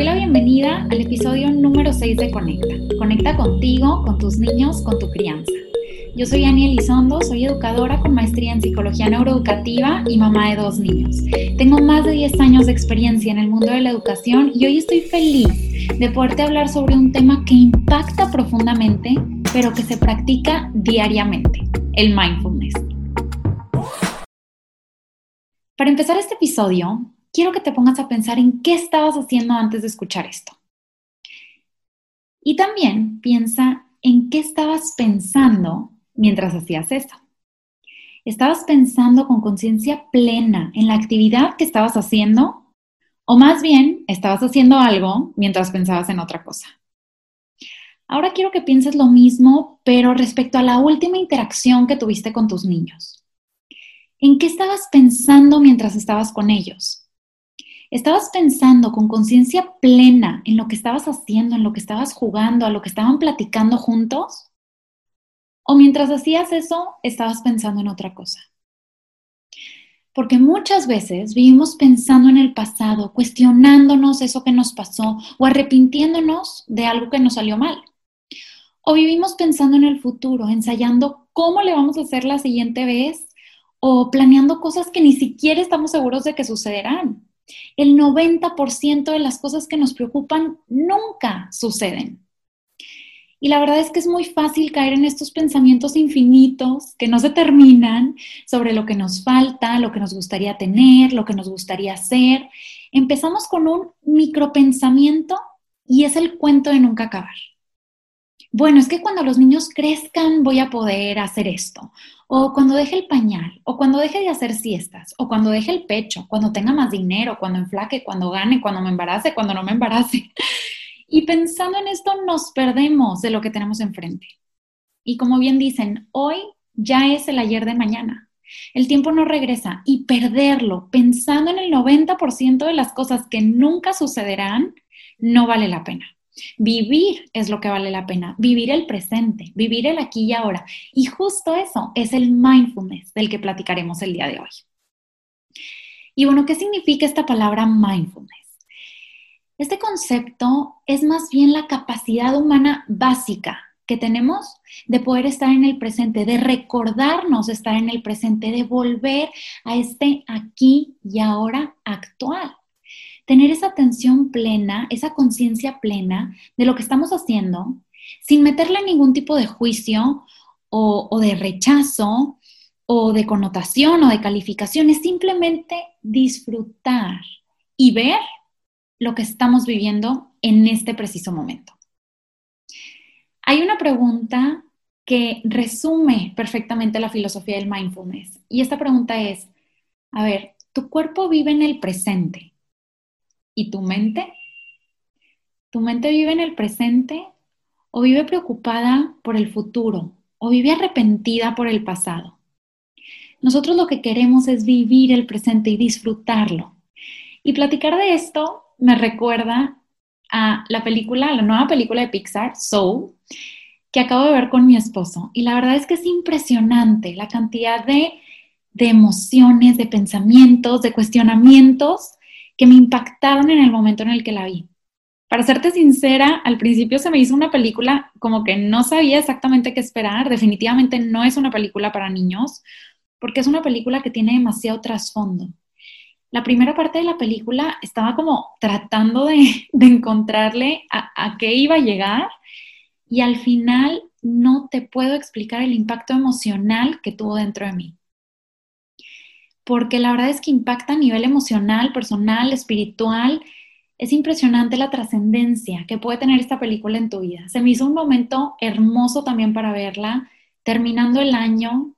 doy la bienvenida al episodio número 6 de Conecta. Conecta contigo, con tus niños, con tu crianza. Yo soy Ani Elizondo, soy educadora con maestría en psicología neuroeducativa y mamá de dos niños. Tengo más de 10 años de experiencia en el mundo de la educación y hoy estoy feliz de poderte hablar sobre un tema que impacta profundamente, pero que se practica diariamente, el mindfulness. Para empezar este episodio, quiero que te pongas a pensar en qué estabas haciendo antes de escuchar esto. Y también piensa en qué estabas pensando mientras hacías esto. ¿Estabas pensando con conciencia plena en la actividad que estabas haciendo? ¿O más bien estabas haciendo algo mientras pensabas en otra cosa? Ahora quiero que pienses lo mismo, pero respecto a la última interacción que tuviste con tus niños. ¿En qué estabas pensando mientras estabas con ellos? ¿Estabas pensando con conciencia plena en lo que estabas haciendo, en lo que estabas jugando, a lo que estaban platicando juntos? ¿O mientras hacías eso, estabas pensando en otra cosa? Porque muchas veces vivimos pensando en el pasado, cuestionándonos eso que nos pasó o arrepintiéndonos de algo que nos salió mal. O vivimos pensando en el futuro, ensayando cómo le vamos a hacer la siguiente vez o planeando cosas que ni siquiera estamos seguros de que sucederán. El 90% de las cosas que nos preocupan nunca suceden. Y la verdad es que es muy fácil caer en estos pensamientos infinitos que no se terminan sobre lo que nos falta, lo que nos gustaría tener, lo que nos gustaría hacer. Empezamos con un micropensamiento y es el cuento de nunca acabar. Bueno, es que cuando los niños crezcan voy a poder hacer esto o cuando deje el pañal, o cuando deje de hacer siestas, o cuando deje el pecho, cuando tenga más dinero, cuando enflaque, cuando gane, cuando me embarace, cuando no me embarace. Y pensando en esto nos perdemos de lo que tenemos enfrente. Y como bien dicen, hoy ya es el ayer de mañana. El tiempo no regresa y perderlo pensando en el 90% de las cosas que nunca sucederán no vale la pena. Vivir es lo que vale la pena, vivir el presente, vivir el aquí y ahora. Y justo eso es el mindfulness del que platicaremos el día de hoy. Y bueno, ¿qué significa esta palabra mindfulness? Este concepto es más bien la capacidad humana básica que tenemos de poder estar en el presente, de recordarnos estar en el presente, de volver a este aquí y ahora actual tener esa atención plena, esa conciencia plena de lo que estamos haciendo, sin meterle ningún tipo de juicio o, de rechazo o de connotación o de calificación, es simplemente disfrutar y ver lo que estamos viviendo en este preciso momento. Hay una pregunta que resume perfectamente la filosofía del mindfulness y esta pregunta es, a ver, ¿tu cuerpo vive en el presente? ¿Y tu mente? ¿Tu mente vive en el presente o vive preocupada por el futuro o vive arrepentida por el pasado? Nosotros lo que queremos es vivir el presente y disfrutarlo. Y platicar de esto me recuerda a la película, la nueva película de Pixar, Soul, que acabo de ver con mi esposo. Y la verdad es que es impresionante la cantidad de, de emociones, de pensamientos, de cuestionamientos que me impactaron en el momento en el que la vi. Para serte sincera, al principio se me hizo una película como que no sabía exactamente qué esperar. Definitivamente no es una película para niños, porque es una película que tiene demasiado trasfondo. La primera parte de la película estaba como tratando de, encontrarle a, a qué iba a llegar y al final no te puedo explicar el impacto emocional que tuvo dentro de mí porque la verdad es que impacta a nivel emocional, personal, espiritual. Es impresionante la trascendencia que puede tener esta película en tu vida. Se me hizo un momento hermoso también para verla, terminando el año,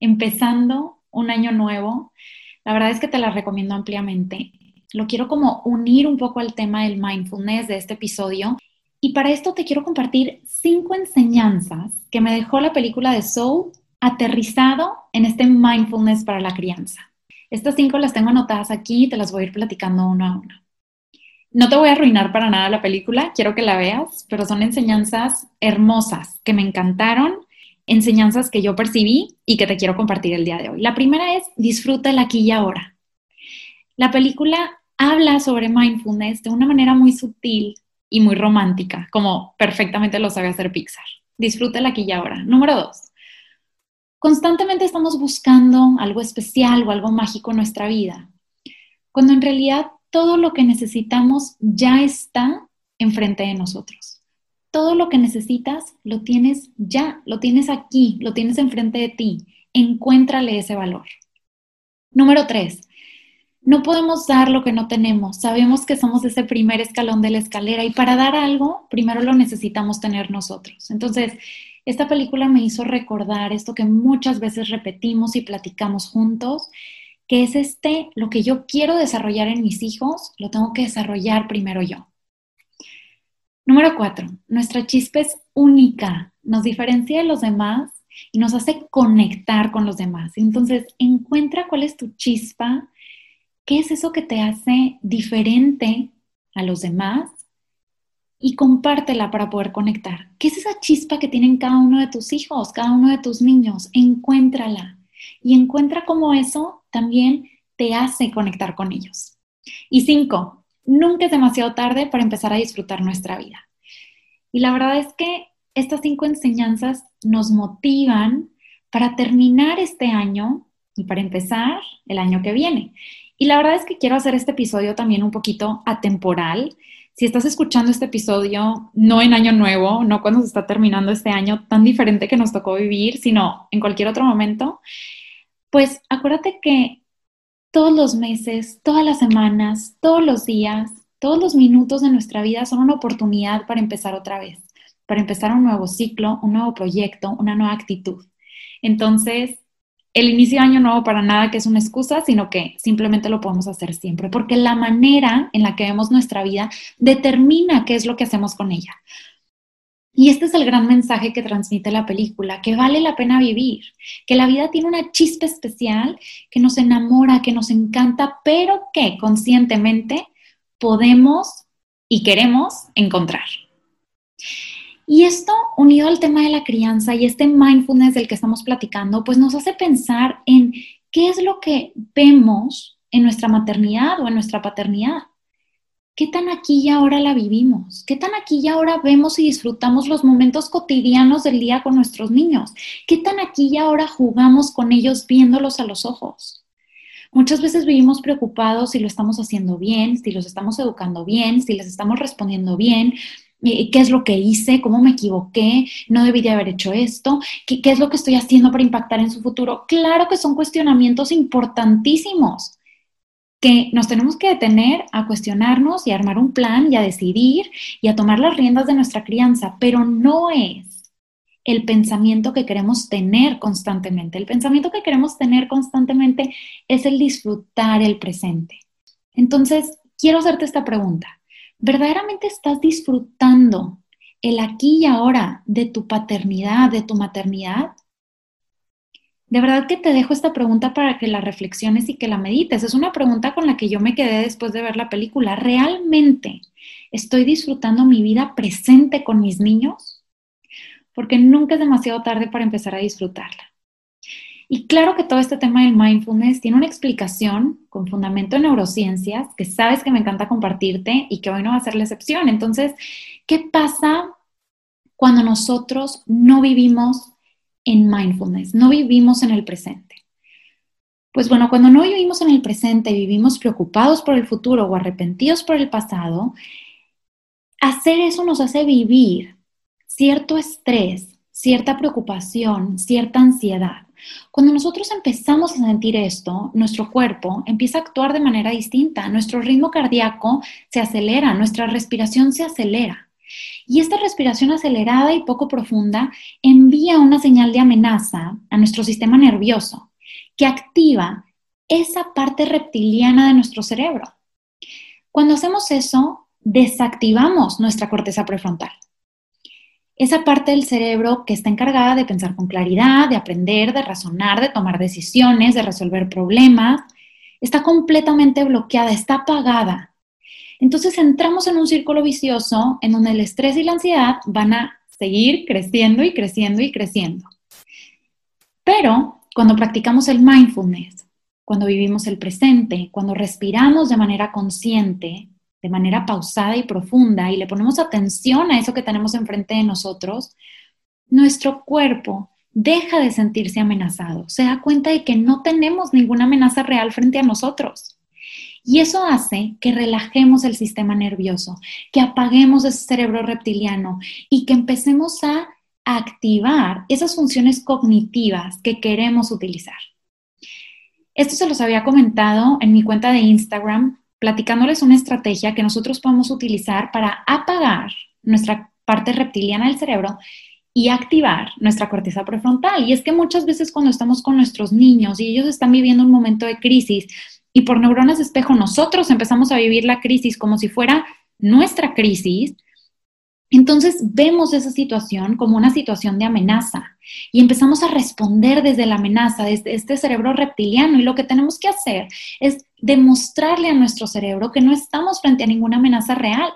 empezando un año nuevo. La verdad es que te la recomiendo ampliamente. Lo quiero como unir un poco al tema del mindfulness de este episodio. Y para esto te quiero compartir cinco enseñanzas que me dejó la película de Soul aterrizado en este mindfulness para la crianza. Estas cinco las tengo anotadas aquí y te las voy a ir platicando uno a uno. No te voy a arruinar para nada la película, quiero que la veas, pero son enseñanzas hermosas que me encantaron, enseñanzas que yo percibí y que te quiero compartir el día de hoy. La primera es disfruta el aquí y ahora. La película habla sobre mindfulness de una manera muy sutil y muy romántica, como perfectamente lo sabe hacer Pixar. Disfrútela aquí y ahora. Número dos, constantemente estamos buscando algo especial o algo mágico en nuestra vida, cuando en realidad todo lo que necesitamos ya está enfrente de nosotros. Todo lo que necesitas lo tienes ya, lo tienes aquí, lo tienes enfrente de ti. Encuéntrale ese valor. Número tres, no podemos dar lo que no tenemos. Sabemos que somos ese primer escalón de la escalera y para dar algo, primero lo necesitamos tener nosotros. Entonces, esta película me hizo recordar esto que muchas veces repetimos y platicamos juntos, que es este, lo que yo quiero desarrollar en mis hijos, lo tengo que desarrollar primero yo. Número cuatro, nuestra chispa es única, nos diferencia de los demás y nos hace conectar con los demás. Entonces, encuentra cuál es tu chispa, qué es eso que te hace diferente a los demás y compártela para poder conectar. ¿Qué es esa chispa que tienen cada uno de tus hijos, cada uno de tus niños? Encuéntrala y encuentra cómo eso también te hace conectar con ellos. Y cinco, nunca es demasiado tarde para empezar a disfrutar nuestra vida. Y la verdad es que estas cinco enseñanzas nos motivan para terminar este año y para empezar el año que viene. Y la verdad es que quiero hacer este episodio también un poquito atemporal. Si estás escuchando este episodio no en año nuevo, no cuando se está terminando este año tan diferente que nos tocó vivir, sino en cualquier otro momento, pues acuérdate que todos los meses, todas las semanas, todos los días, todos los minutos de nuestra vida son una oportunidad para empezar otra vez, para empezar un nuevo ciclo, un nuevo proyecto, una nueva actitud. Entonces, el inicio de año nuevo para nada que es una excusa, sino que simplemente lo podemos hacer siempre, porque la manera en la que vemos nuestra vida determina qué es lo que hacemos con ella. Y este es el gran mensaje que transmite la película, que vale la pena vivir, que la vida tiene una chispa especial, que nos enamora, que nos encanta, pero que conscientemente podemos y queremos encontrar. Y esto, unido al tema de la crianza y este mindfulness del que estamos platicando, pues nos hace pensar en qué es lo que vemos en nuestra maternidad o en nuestra paternidad. ¿Qué tan aquí y ahora la vivimos? ¿Qué tan aquí y ahora vemos y disfrutamos los momentos cotidianos del día con nuestros niños? ¿Qué tan aquí y ahora jugamos con ellos viéndolos a los ojos? Muchas veces vivimos preocupados si lo estamos haciendo bien, si los estamos educando bien, si les estamos respondiendo bien, qué es lo que hice, cómo me equivoqué, no debí de haber hecho esto, ¿Qué, qué es lo que estoy haciendo para impactar en su futuro. Claro que son cuestionamientos importantísimos que nos tenemos que detener a cuestionarnos y a armar un plan y a decidir y a tomar las riendas de nuestra crianza, pero no es el pensamiento que queremos tener constantemente. El pensamiento que queremos tener constantemente es el disfrutar el presente. Entonces, quiero hacerte esta pregunta. ¿Verdaderamente estás disfrutando el aquí y ahora de tu paternidad, de tu maternidad? De verdad que te dejo esta pregunta para que la reflexiones y que la medites. Es una pregunta con la que yo me quedé después de ver la película. ¿Realmente estoy disfrutando mi vida presente con mis niños? Porque nunca es demasiado tarde para empezar a disfrutarla. Y claro que todo este tema del mindfulness tiene una explicación con fundamento en neurociencias que sabes que me encanta compartirte y que hoy no va a ser la excepción. Entonces, ¿qué pasa cuando nosotros no vivimos en mindfulness, no vivimos en el presente? Pues bueno, cuando no vivimos en el presente, vivimos preocupados por el futuro o arrepentidos por el pasado, hacer eso nos hace vivir cierto estrés, cierta preocupación, cierta ansiedad. Cuando nosotros empezamos a sentir esto, nuestro cuerpo empieza a actuar de manera distinta, nuestro ritmo cardíaco se acelera, nuestra respiración se acelera. Y esta respiración acelerada y poco profunda envía una señal de amenaza a nuestro sistema nervioso, que activa esa parte reptiliana de nuestro cerebro. Cuando hacemos eso, desactivamos nuestra corteza prefrontal esa parte del cerebro que está encargada de pensar con claridad, de aprender, de razonar, de tomar decisiones, de resolver problemas, está completamente bloqueada, está apagada. Entonces entramos en un círculo vicioso en donde el estrés y la ansiedad van a seguir creciendo y creciendo y creciendo. Pero cuando practicamos el mindfulness, cuando vivimos el presente, cuando respiramos de manera consciente, de manera pausada y profunda y le ponemos atención a eso que tenemos enfrente de nosotros, nuestro cuerpo deja de sentirse amenazado, se da cuenta de que no tenemos ninguna amenaza real frente a nosotros. Y eso hace que relajemos el sistema nervioso, que apaguemos ese cerebro reptiliano y que empecemos a activar esas funciones cognitivas que queremos utilizar. Esto se los había comentado en mi cuenta de Instagram, platicándoles una estrategia que nosotros podemos utilizar para apagar nuestra parte reptiliana del cerebro y activar nuestra corteza prefrontal. Y es que muchas veces cuando estamos con nuestros niños y ellos están viviendo un momento de crisis y por neuronas de espejo nosotros empezamos a vivir la crisis como si fuera nuestra crisis, entonces vemos esa situación como una situación de amenaza y empezamos a responder desde la amenaza, desde este cerebro reptiliano. Y lo que tenemos que hacer es demostrarle a nuestro cerebro que no estamos frente a ninguna amenaza real,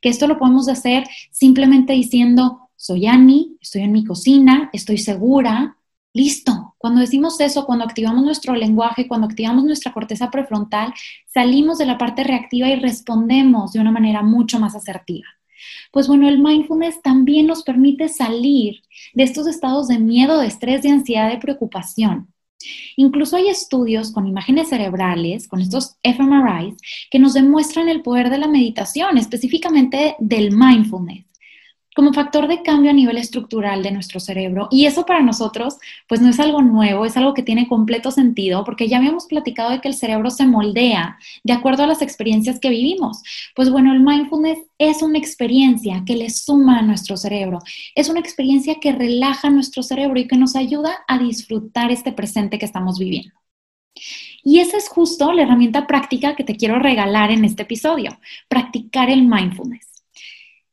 que esto lo podemos hacer simplemente diciendo, soy Annie, estoy en mi cocina, estoy segura, listo. Cuando decimos eso, cuando activamos nuestro lenguaje, cuando activamos nuestra corteza prefrontal, salimos de la parte reactiva y respondemos de una manera mucho más asertiva. Pues bueno, el mindfulness también nos permite salir de estos estados de miedo, de estrés, de ansiedad, de preocupación. Incluso hay estudios con imágenes cerebrales, con estos fMRIs, que nos demuestran el poder de la meditación, específicamente del mindfulness como factor de cambio a nivel estructural de nuestro cerebro. Y eso para nosotros, pues no es algo nuevo, es algo que tiene completo sentido, porque ya habíamos platicado de que el cerebro se moldea de acuerdo a las experiencias que vivimos. Pues bueno, el mindfulness es una experiencia que le suma a nuestro cerebro, es una experiencia que relaja nuestro cerebro y que nos ayuda a disfrutar este presente que estamos viviendo. Y esa es justo la herramienta práctica que te quiero regalar en este episodio, practicar el mindfulness.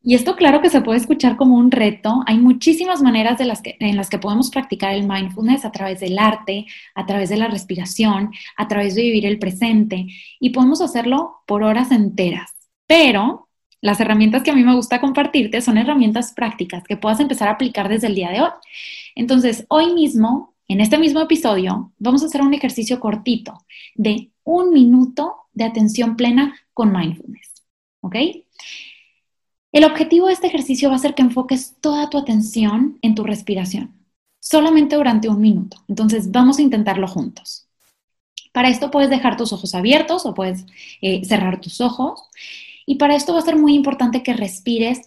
Y esto claro que se puede escuchar como un reto. Hay muchísimas maneras en las que podemos practicar el mindfulness a través del arte, a través de la respiración, a través de vivir el presente y podemos hacerlo por horas enteras. Pero las herramientas que a mí me gusta compartirte son herramientas prácticas que puedas empezar a aplicar desde el día de hoy. Entonces, hoy mismo, en este mismo episodio, vamos a hacer un ejercicio cortito de un minuto de atención plena con mindfulness. ¿Ok? El objetivo de este ejercicio va a ser que enfoques toda tu atención en tu respiración, solamente durante un minuto. Entonces, vamos a intentarlo juntos. Para esto puedes dejar tus ojos abiertos o puedes eh, cerrar tus ojos. Y para esto va a ser muy importante que respires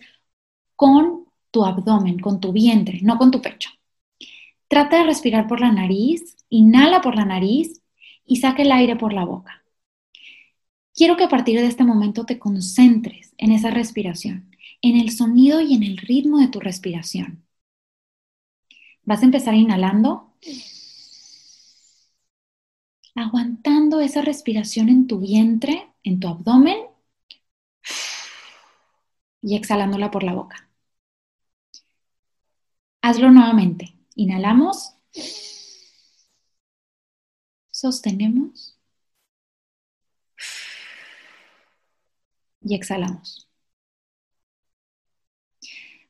con tu abdomen, con tu vientre, no con tu pecho. Trata de respirar por la nariz, inhala por la nariz y saque el aire por la boca. Quiero que a partir de este momento te concentres en esa respiración en el sonido y en el ritmo de tu respiración. Vas a empezar inhalando, aguantando esa respiración en tu vientre, en tu abdomen y exhalándola por la boca. Hazlo nuevamente. Inhalamos, sostenemos y exhalamos.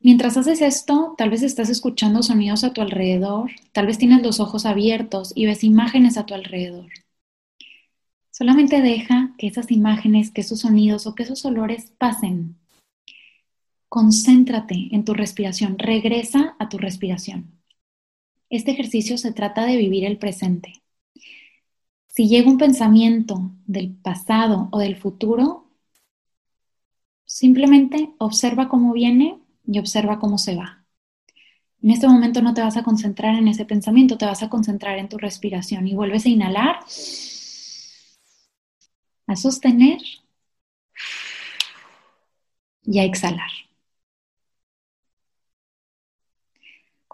Mientras haces esto, tal vez estás escuchando sonidos a tu alrededor, tal vez tienes los ojos abiertos y ves imágenes a tu alrededor. Solamente deja que esas imágenes, que esos sonidos o que esos olores pasen. Concéntrate en tu respiración, regresa a tu respiración. Este ejercicio se trata de vivir el presente. Si llega un pensamiento del pasado o del futuro, simplemente observa cómo viene y observa cómo se va. En este momento no te vas a concentrar en ese pensamiento, te vas a concentrar en tu respiración y vuelves a inhalar, a sostener y a exhalar.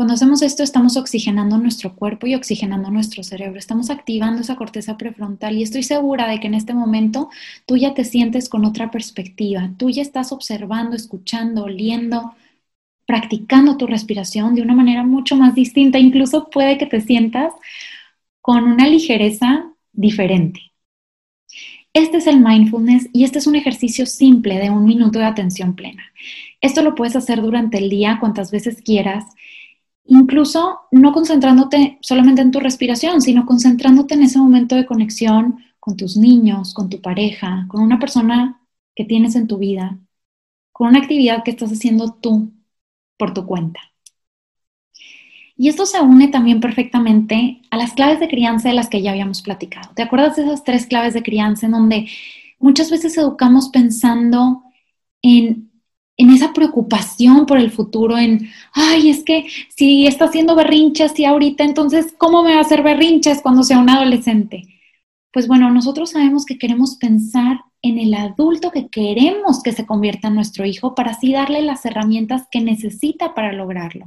Cuando hacemos esto estamos oxigenando nuestro cuerpo y oxigenando nuestro cerebro, estamos activando esa corteza prefrontal y estoy segura de que en este momento tú ya te sientes con otra perspectiva, tú ya estás observando, escuchando, oliendo, practicando tu respiración de una manera mucho más distinta, incluso puede que te sientas con una ligereza diferente. Este es el mindfulness y este es un ejercicio simple de un minuto de atención plena. Esto lo puedes hacer durante el día cuantas veces quieras Incluso no concentrándote solamente en tu respiración, sino concentrándote en ese momento de conexión con tus niños, con tu pareja, con una persona que tienes en tu vida, con una actividad que estás haciendo tú por tu cuenta. Y esto se une también perfectamente a las claves de crianza de las que ya habíamos platicado. ¿Te acuerdas de esas tres claves de crianza en donde muchas veces educamos pensando en, en esa preocupación por el futuro, en, ay, es que si está haciendo berrinches y ahorita, entonces, ¿cómo me va a hacer berrinches cuando sea un adolescente? Pues bueno, nosotros sabemos que queremos pensar en el adulto que queremos que se convierta en nuestro hijo para así darle las herramientas que necesita para lograrlo.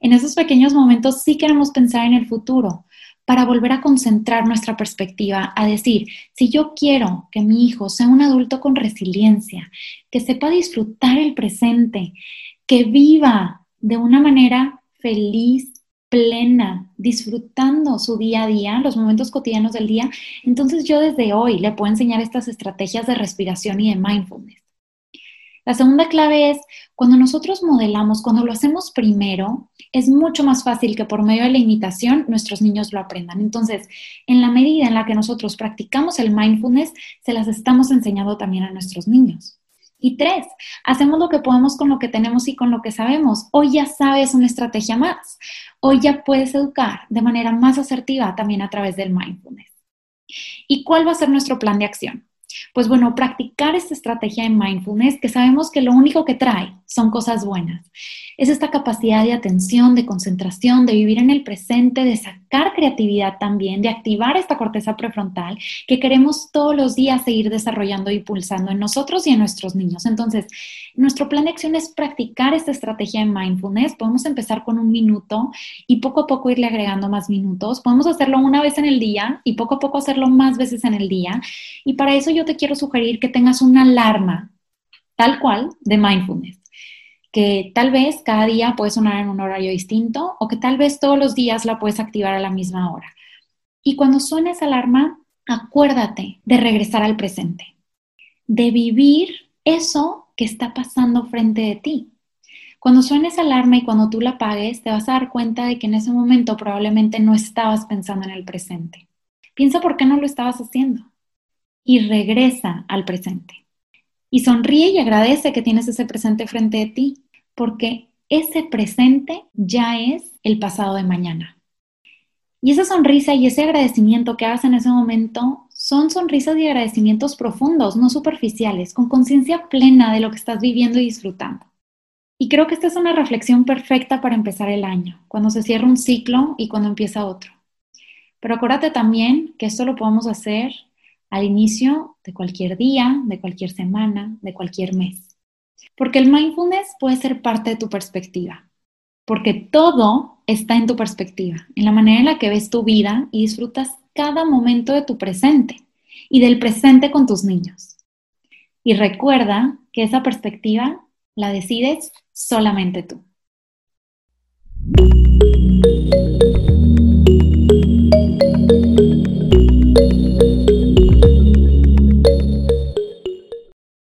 En esos pequeños momentos sí queremos pensar en el futuro para volver a concentrar nuestra perspectiva, a decir, si yo quiero que mi hijo sea un adulto con resiliencia, que sepa disfrutar el presente, que viva de una manera feliz, plena, disfrutando su día a día, los momentos cotidianos del día, entonces yo desde hoy le puedo enseñar estas estrategias de respiración y de mindfulness. La segunda clave es cuando nosotros modelamos, cuando lo hacemos primero, es mucho más fácil que por medio de la imitación nuestros niños lo aprendan. Entonces, en la medida en la que nosotros practicamos el mindfulness, se las estamos enseñando también a nuestros niños. Y tres, hacemos lo que podemos con lo que tenemos y con lo que sabemos. Hoy ya sabes una estrategia más. Hoy ya puedes educar de manera más asertiva también a través del mindfulness. ¿Y cuál va a ser nuestro plan de acción? Pues bueno, practicar esta estrategia de mindfulness que sabemos que lo único que trae son cosas buenas. Es esta capacidad de atención, de concentración, de vivir en el presente, de sacar creatividad también, de activar esta corteza prefrontal que queremos todos los días seguir desarrollando y pulsando en nosotros y en nuestros niños. Entonces, nuestro plan de acción es practicar esta estrategia de mindfulness. Podemos empezar con un minuto y poco a poco irle agregando más minutos. Podemos hacerlo una vez en el día y poco a poco hacerlo más veces en el día. Y para eso yo te quiero sugerir que tengas una alarma tal cual de mindfulness que tal vez cada día puede sonar en un horario distinto o que tal vez todos los días la puedes activar a la misma hora. Y cuando suene esa alarma, acuérdate de regresar al presente, de vivir eso que está pasando frente de ti. Cuando suene esa alarma y cuando tú la apagues, te vas a dar cuenta de que en ese momento probablemente no estabas pensando en el presente. Piensa por qué no lo estabas haciendo y regresa al presente. Y sonríe y agradece que tienes ese presente frente de ti, porque ese presente ya es el pasado de mañana. Y esa sonrisa y ese agradecimiento que hagas en ese momento son sonrisas y agradecimientos profundos, no superficiales, con conciencia plena de lo que estás viviendo y disfrutando. Y creo que esta es una reflexión perfecta para empezar el año, cuando se cierra un ciclo y cuando empieza otro. Pero acuérdate también que esto lo podemos hacer al inicio de cualquier día, de cualquier semana, de cualquier mes. Porque el mindfulness puede ser parte de tu perspectiva, porque todo está en tu perspectiva, en la manera en la que ves tu vida y disfrutas cada momento de tu presente y del presente con tus niños. Y recuerda que esa perspectiva la decides solamente tú.